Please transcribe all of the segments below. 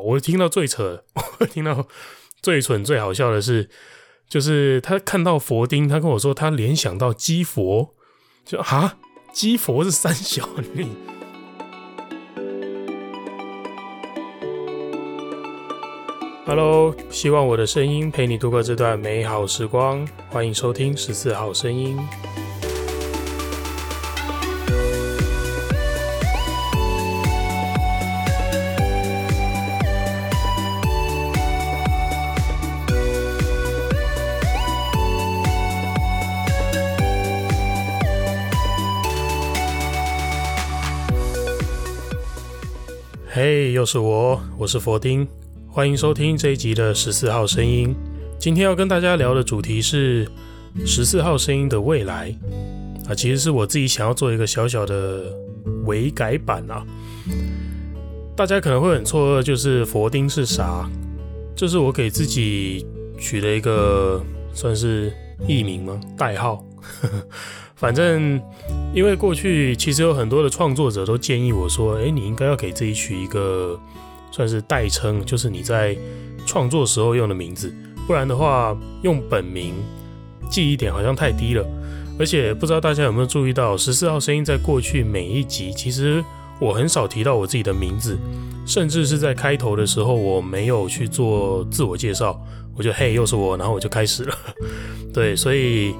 我听到最扯，我听到最蠢、最好笑的是，就是他看到佛丁，他跟我说他联想到鸡佛，就啊，鸡佛是三小你。Hello，希望我的声音陪你度过这段美好时光，欢迎收听十四号声音。嘿又是我，我是佛丁，欢迎收听这一集的十四号声音。今天要跟大家聊的主题是十四号声音的未来啊，其实是我自己想要做一个小小的微改版啊。大家可能会很错愕，就是佛丁是啥？这是我给自己取了一个算是艺名吗？代号。反正，因为过去其实有很多的创作者都建议我说：“诶，你应该要给自己取一个算是代称，就是你在创作时候用的名字，不然的话用本名记忆点好像太低了。而且不知道大家有没有注意到，十四号声音在过去每一集，其实我很少提到我自己的名字，甚至是在开头的时候我没有去做自我介绍，我就嘿，又是我，然后我就开始了。对，所以。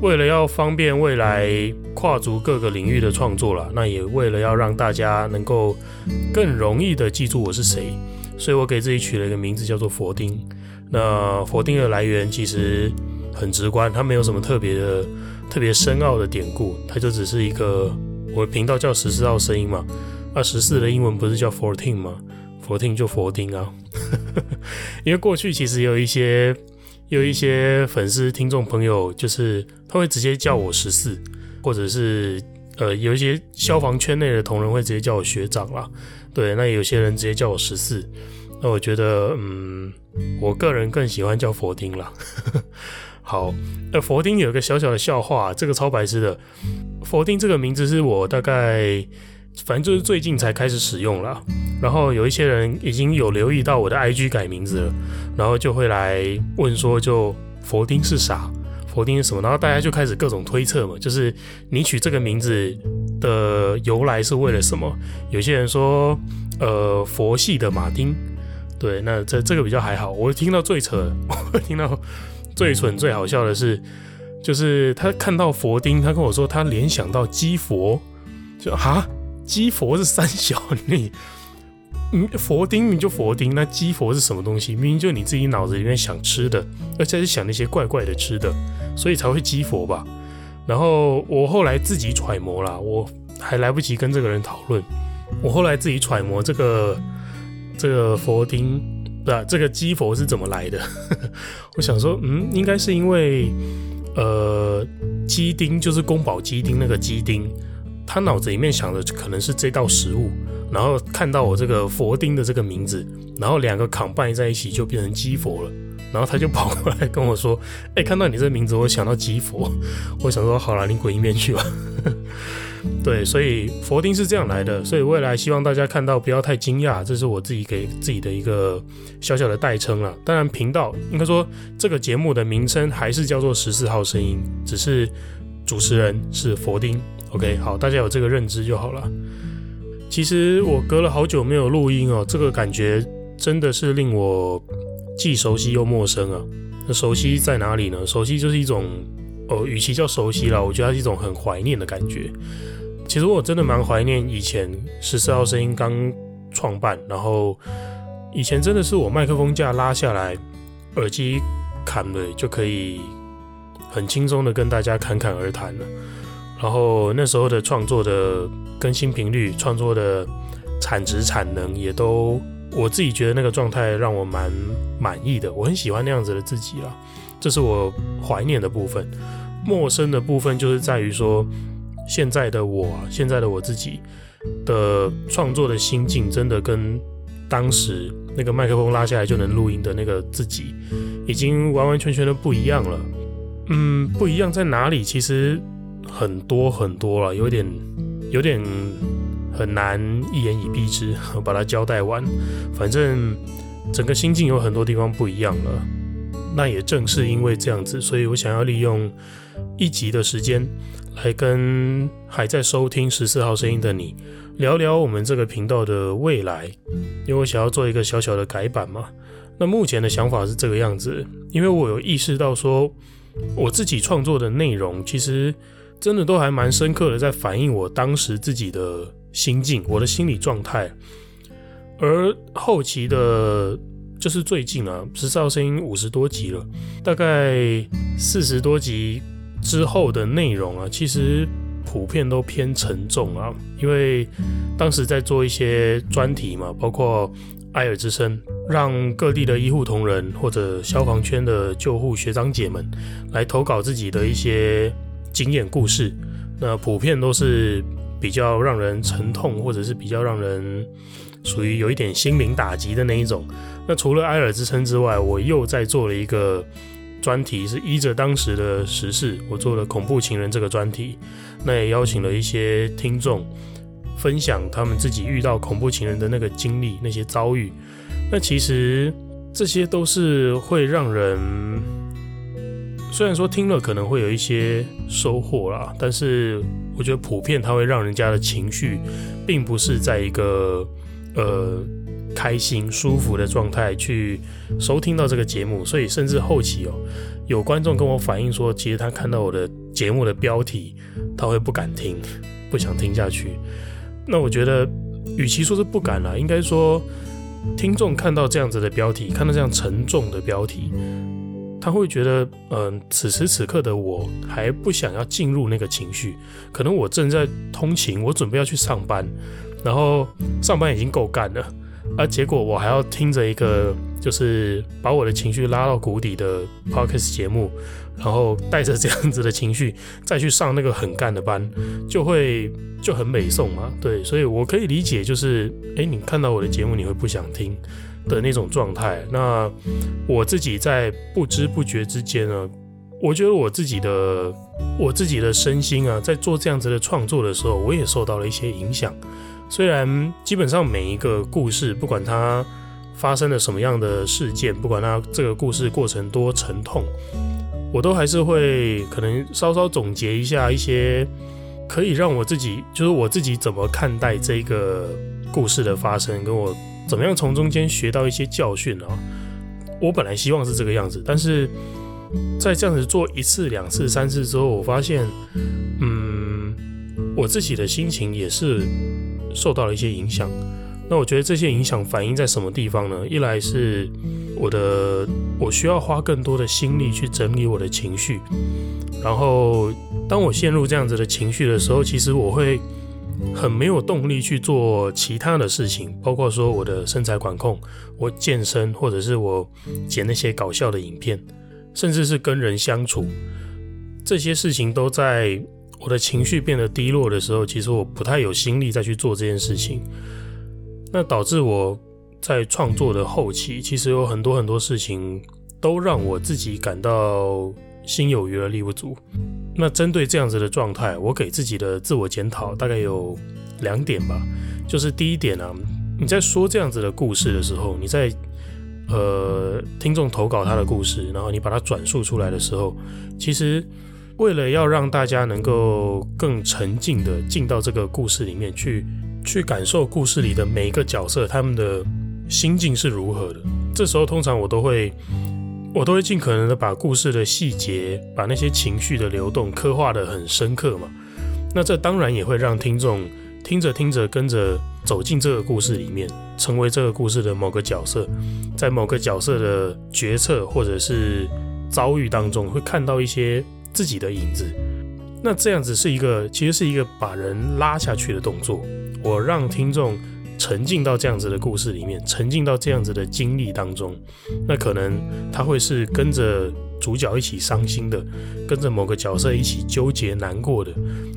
为了要方便未来跨足各个领域的创作啦，那也为了要让大家能够更容易的记住我是谁，所以我给自己取了一个名字叫做佛丁。那佛丁的来源其实很直观，它没有什么特别的、特别深奥的典故，它就只是一个我的频道叫十四号声音嘛。那十四的英文不是叫 fourteen 吗？fourteen 就佛丁啊，因为过去其实有一些。有一些粉丝、听众朋友，就是他会直接叫我十四，或者是呃，有一些消防圈内的同仁会直接叫我学长啦。对，那有些人直接叫我十四。那我觉得，嗯，我个人更喜欢叫佛丁啦。好，那佛丁有一个小小的笑话，这个超白痴的。佛丁这个名字是我大概。反正就是最近才开始使用了，然后有一些人已经有留意到我的 IG 改名字了，然后就会来问说，就佛丁是啥？佛丁是什么？然后大家就开始各种推测嘛，就是你取这个名字的由来是为了什么？有些人说，呃，佛系的马丁，对，那这这个比较还好。我听到最扯，我听到最蠢最好笑的是，就是他看到佛丁，他跟我说他联想到鸡佛，就哈。鸡佛是三小你，嗯，佛丁你就佛丁，那鸡佛是什么东西？明明就你自己脑子里面想吃的，而且是想那些怪怪的吃的，所以才会鸡佛吧。然后我后来自己揣摩啦，我还来不及跟这个人讨论，我后来自己揣摩这个这个佛丁，对吧？这个鸡佛是怎么来的？我想说，嗯，应该是因为呃，鸡丁就是宫保鸡丁那个鸡丁。他脑子里面想的可能是这道食物，然后看到我这个佛丁的这个名字，然后两个扛拜在一起就变成鸡佛了，然后他就跑过来跟我说：“哎，看到你这名字，我想到鸡佛。”我想说：“好了，你滚一边去吧。” 对，所以佛丁是这样来的，所以未来希望大家看到不要太惊讶，这是我自己给自己的一个小小的代称了。当然，频道应该说这个节目的名称还是叫做十四号声音，只是主持人是佛丁。OK，好，大家有这个认知就好了。其实我隔了好久没有录音哦，这个感觉真的是令我既熟悉又陌生啊。那熟悉在哪里呢？熟悉就是一种哦，与其叫熟悉啦，我觉得它是一种很怀念的感觉。其实我真的蛮怀念以前十四号声音刚创办，然后以前真的是我麦克风架拉下来，耳机砍了就可以很轻松的跟大家侃侃而谈了。然后那时候的创作的更新频率、创作的产值产能也都，我自己觉得那个状态让我蛮满意的，我很喜欢那样子的自己啊。这是我怀念的部分，陌生的部分就是在于说，现在的我，现在的我自己的创作的心境，真的跟当时那个麦克风拉下来就能录音的那个自己，已经完完全全的不一样了。嗯，不一样在哪里？其实。很多很多了，有点有点很难一言以蔽之 把它交代完。反正整个心境有很多地方不一样了。那也正是因为这样子，所以我想要利用一集的时间来跟还在收听十四号声音的你聊聊我们这个频道的未来，因为我想要做一个小小的改版嘛。那目前的想法是这个样子，因为我有意识到说，我自己创作的内容其实真的都还蛮深刻的，在反映我当时自己的心境、我的心理状态，而后期的。就是最近啊，十四号声音五十多集了，大概四十多集之后的内容啊，其实普遍都偏沉重啊。因为当时在做一些专题嘛，包括爱尔之声，让各地的医护同仁或者消防圈的救护学长姐们来投稿自己的一些经验故事，那普遍都是比较让人沉痛，或者是比较让人属于有一点心灵打击的那一种。那除了埃尔之声之外，我又在做了一个专题，是依着当时的时事，我做了恐怖情人这个专题。那也邀请了一些听众分享他们自己遇到恐怖情人的那个经历、那些遭遇。那其实这些都是会让人，虽然说听了可能会有一些收获啦，但是我觉得普遍它会让人家的情绪，并不是在一个呃。开心舒服的状态去收听到这个节目，所以甚至后期哦，有观众跟我反映说，其实他看到我的节目的标题，他会不敢听，不想听下去。那我觉得，与其说是不敢了，应该说，听众看到这样子的标题，看到这样沉重的标题，他会觉得，嗯、此时此刻的我还不想要进入那个情绪，可能我正在通勤，我准备要去上班，然后上班已经够干了。而、结果我还要听着一个就是把我的情绪拉到谷底的 podcast 节目，然后带着这样子的情绪再去上那个很干的班，就会就很美颂嘛。对，所以我可以理解，就是诶，你看到我的节目你会不想听的那种状态。那我自己在不知不觉之间呢，我觉得我自己的我自己的身心啊，在做这样子的创作的时候，我也受到了一些影响。虽然基本上每一个故事，不管它发生了什么样的事件，不管它这个故事过程多沉痛，我都还是会可能稍稍总结一下一些可以让我自己，就是我自己怎么看待这个故事的发生，跟我怎么样从中间学到一些教训啊。我本来希望是这个样子，但是在这样子做一次、两次、三次之后，我发现，嗯，我自己的心情也是。受到了一些影响，那我觉得这些影响反映在什么地方呢？一来是我的，我需要花更多的心力去整理我的情绪，然后当我陷入这样子的情绪的时候，其实我会很没有动力去做其他的事情，包括说我的身材管控、我健身，或者是我剪那些搞笑的影片，甚至是跟人相处，这些事情都在。我的情绪变得低落的时候，其实我不太有心力再去做这件事情。那导致我在创作的后期，其实有很多很多事情都让我自己感到心有余而力不足。那针对这样子的状态，我给自己的自我检讨大概有两点吧。就是第一点啊，你在说这样子的故事的时候，你在呃听众投稿他的故事，然后你把它转述出来的时候，其实。为了要让大家能够更沉浸的进到这个故事里面去，去感受故事里的每一个角色他们的心境是如何的。这时候通常我都会，我都会尽可能的把故事的细节，把那些情绪的流动刻画得很深刻嘛。那这当然也会让听众听着听着跟着走进这个故事里面，成为这个故事的某个角色，在某个角色的决策或者是遭遇当中，会看到一些。自己的影子，那这样子是一个，其实是一个把人拉下去的动作。我让听众沉浸到这样子的故事里面，沉浸到这样子的经历当中。那可能他会是跟着主角一起伤心的，跟着某个角色一起纠结难过的。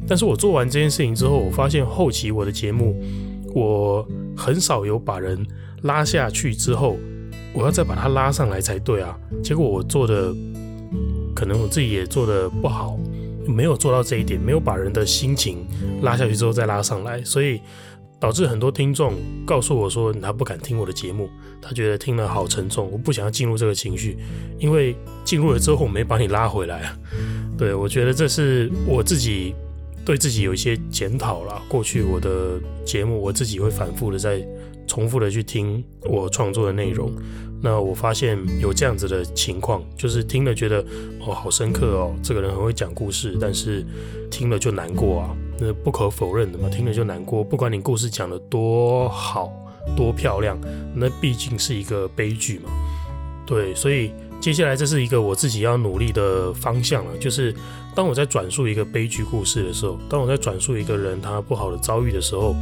但是我做完这件事情之后，我发现后期我的节目，我很少有把人拉下去之后，我要再把他拉上来才对啊。结果我做的。可能我自己也做得不好，没有做到这一点，没有把人的心情拉下去之后再拉上来，所以导致很多听众告诉我说，他不敢听我的节目，他觉得听了好沉重，我不想要进入这个情绪，因为进入了之后我没把你拉回来。对，我觉得这是我自己对自己有一些检讨了。过去我的节目，我自己会反复的在重复的去听我创作的内容。那我发现有这样子的情况，就是听了觉得哦好深刻哦，这个人很会讲故事，但是听了就难过啊，那不可否认的嘛，听了就难过。不管你故事讲得多好多漂亮，那毕竟是一个悲剧嘛。对，所以接下来这是一个我自己要努力的方向了，就是当我在转述一个悲剧故事的时候，当我在转述一个人他不好的遭遇的时候，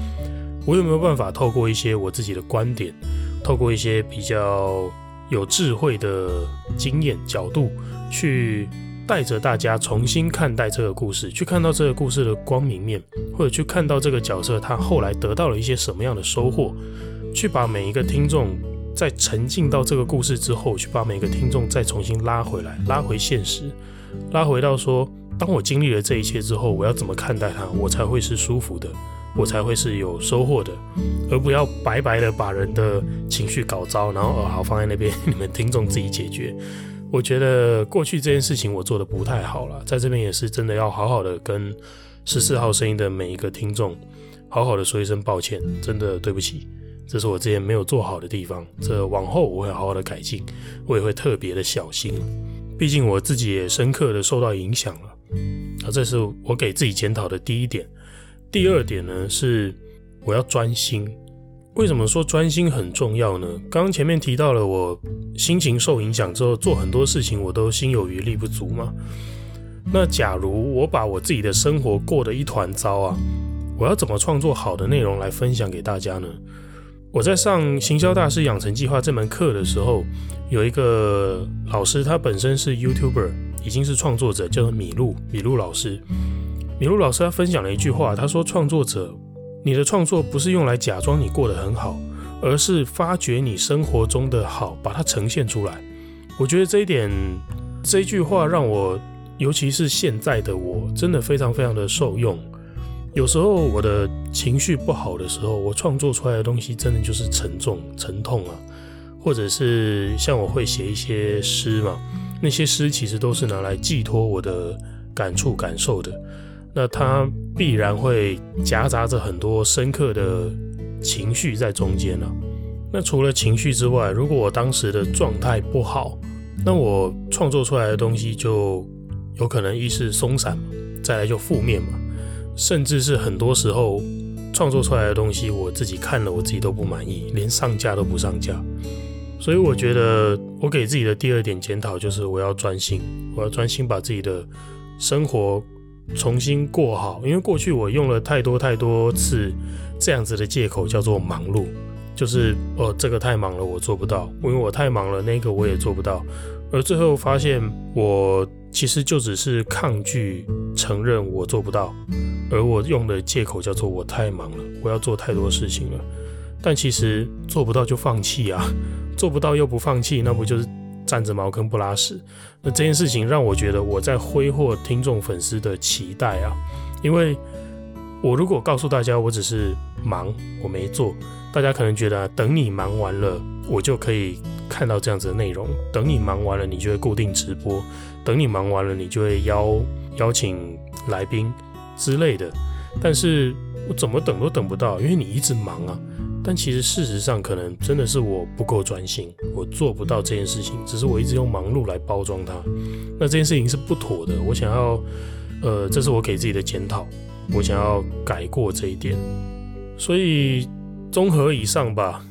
我有没有办法透过一些我自己的观点？透过一些比较有智慧的经验角度，去带着大家重新看待这个故事，去看到这个故事的光明面，或者去看到这个角色他后来得到了一些什么样的收获，去把每一个听众在沉浸到这个故事之后，去把每个听众再重新拉回来，拉回现实，拉回到说，当我经历了这一切之后，我要怎么看待它，我才会是舒服的。我才会是有收获的，而不要白白的把人的情绪搞糟，然后哦好放在那边，你们听众自己解决。我觉得过去这件事情我做的不太好了，在这边也是真的要好好的跟十四号声音的每一个听众好好的说一声抱歉，真的对不起，这是我之前没有做好的地方，这往后我会好好的改进，我也会特别的小心，毕竟我自己也深刻的受到影响了。啊，这是我给自己检讨的第一点。第二点呢，是我要专心。为什么说专心很重要呢？刚刚前面提到了，我心情受影响之后，做很多事情我都心有余力不足嘛。那假如我把我自己的生活过得一团糟啊，我要怎么创作好的内容来分享给大家呢？我在上《行销大师养成计划》这门课的时候，有一个老师，他本身是 YouTuber，已经是创作者，叫做米露，米露老师。米露老师他分享了一句话，他说：“创作者，你的创作不是用来假装你过得很好，而是发掘你生活中的好，把它呈现出来。”我觉得这一点，这一句话让我，尤其是现在的我，真的非常非常的受用。有时候我的情绪不好的时候，我创作出来的东西真的就是沉重、沉痛啊，或者是像我会写一些诗嘛，那些诗其实都是拿来寄托我的感触、感受的。那它必然会夹杂着很多深刻的情绪在中间了。那除了情绪之外，如果我当时的状态不好，那我创作出来的东西就有可能一是松散，再来就负面嘛，甚至是很多时候创作出来的东西，我自己看了我自己都不满意，连上架都不上架。所以我觉得我给自己的第二点检讨就是我要专心，我要专心把自己的生活。重新过好，因为过去我用了太多太多次这样子的借口，叫做忙碌，就是哦，这个太忙了，我做不到，因为我太忙了，那个我也做不到，而最后发现我其实就只是抗拒承认我做不到，而我用的借口叫做我太忙了，我要做太多事情了，但其实做不到就放弃啊，做不到又不放弃，那不就是？占着茅坑不拉屎，那这件事情让我觉得我在挥霍听众粉丝的期待啊！因为我如果告诉大家我只是忙，我没做，大家可能觉得等你忙完了，我就可以看到这样子的内容。等你忙完了，你就会固定直播；等你忙完了，你就会邀邀请来宾之类的。但是我怎么等都等不到，因为你一直忙啊。但其实事实上，可能真的是我不够专心，我做不到这件事情。只是我一直用忙碌来包装它，那这件事情是不妥的。我想要，呃，这是我给自己的检讨，我想要改过这一点。所以综合以上吧，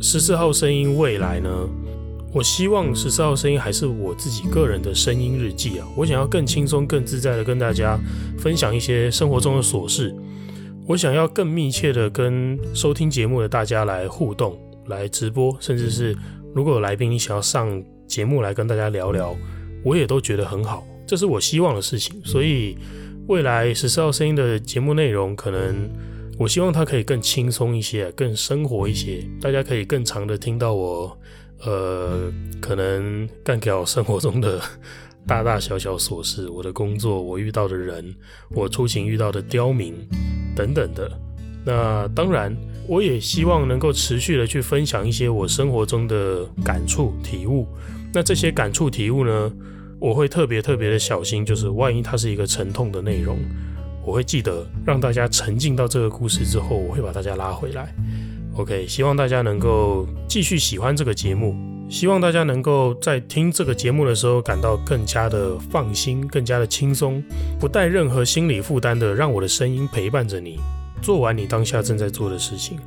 十四号声音未来呢，我希望十四号声音还是我自己个人的声音日记啊。我想要更轻松、更自在的跟大家分享一些生活中的琐事。我想要更密切的跟收听节目的大家来互动，来直播，甚至是如果有来宾你想要上节目来跟大家聊聊，我也都觉得很好，这是我希望的事情。所以未来十四号声音的节目内容，可能我希望它可以更轻松一些，更生活一些，大家可以更常的听到我，呃，可能干掉生活中的。大大小小琐事，我的工作，我遇到的人，我出行遇到的刁民等等的。那当然，我也希望能够持续的去分享一些我生活中的感触体悟。那这些感触体悟呢，我会特别特别的小心，就是万一它是一个沉痛的内容，我会记得让大家沉浸到这个故事之后，我会把大家拉回来。OK，希望大家能够继续喜欢这个节目，希望大家能够在听这个节目的时候感到更加的放心，更加的轻松，不带任何心理负担的，让我的声音陪伴着你，做完你当下正在做的事情。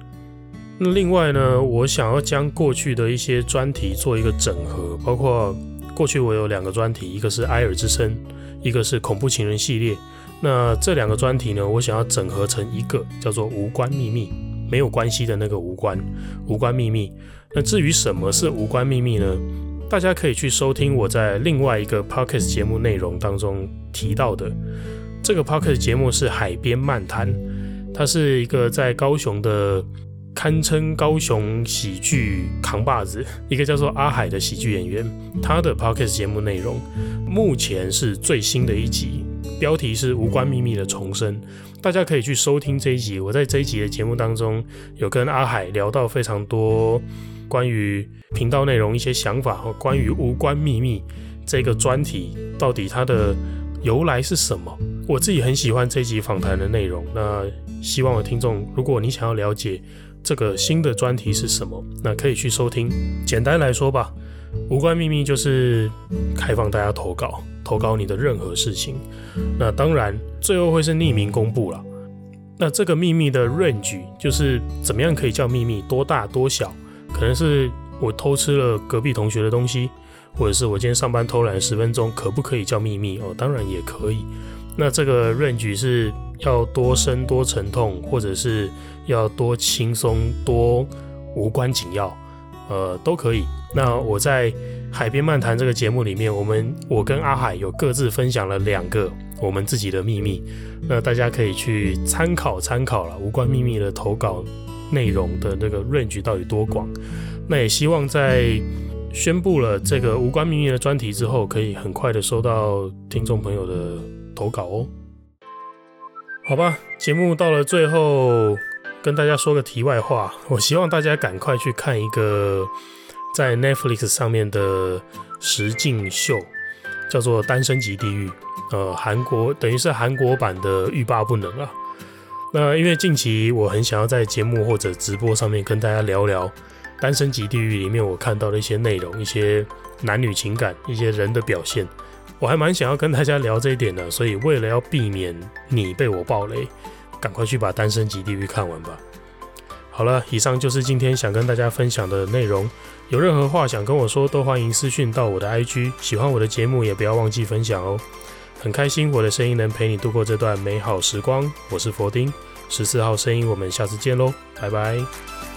那另外呢，我想要将过去的一些专题做一个整合，包括过去我有两个专题，一个是埃尔之声，一个是恐怖情人系列。那这两个专题呢，我想要整合成一个叫做无关秘密，没有关系的那个无关，无关秘密。那至于什么是无关秘密呢？大家可以去收听我在另外一个 podcast 节目内容当中提到的。这个 podcast 节目是海边漫谈，它是一个在高雄的。堪称高雄喜剧扛把子，一个叫做阿海的喜剧演员，他的 podcast 节目内容目前是最新的一集，标题是《无关秘密的重生》，大家可以去收听这一集。我在这一集的节目当中，有跟阿海聊到非常多关于频道内容一些想法和关于《无关秘密》这个专题到底它的由来是什么。我自己很喜欢这一集访谈的内容，那希望的听众，如果你想要了解。这个新的专题是什么？那可以去收听。简单来说吧，无关秘密就是开放大家投稿，投稿你的任何事情。那当然，最后会是匿名公布了。那这个秘密的 range 就是怎么样可以叫秘密？多大多小？可能是我偷吃了隔壁同学的东西，或者是我今天上班偷懒十分钟，可不可以叫秘密？哦，当然也可以。那这个 range 是要多深多沉痛，或者是要多轻松多无关紧要，呃，都可以。那我在海边漫谈这个节目里面，我们我跟阿海有各自分享了两个我们自己的秘密，那大家可以去参考参考了。无关秘密的投稿内容的那个 range 到底多广？那也希望在宣布了这个无关秘密的专题之后，可以很快的收到听众朋友的。投稿哦，好吧，节目到了最后，跟大家说个题外话，我希望大家赶快去看一个在 Netflix 上面的实境秀，叫做《单身级地狱》，呃，韩国等于是韩国版的欲罢不能啊。那因为近期我很想要在节目或者直播上面跟大家聊聊《单身级地狱》里面我看到的一些内容，一些男女情感，一些人的表现。我还蛮想要跟大家聊这一点的，所以为了要避免你被我爆雷，赶快去把《单身级地狱》看完吧。好了，以上就是今天想跟大家分享的内容。有任何话想跟我说，都欢迎私讯到我的 IG。喜欢我的节目，也不要忘记分享哦。很开心我的声音能陪你度过这段美好时光。我是佛丁，十四号声音，我们下次见喽，拜拜。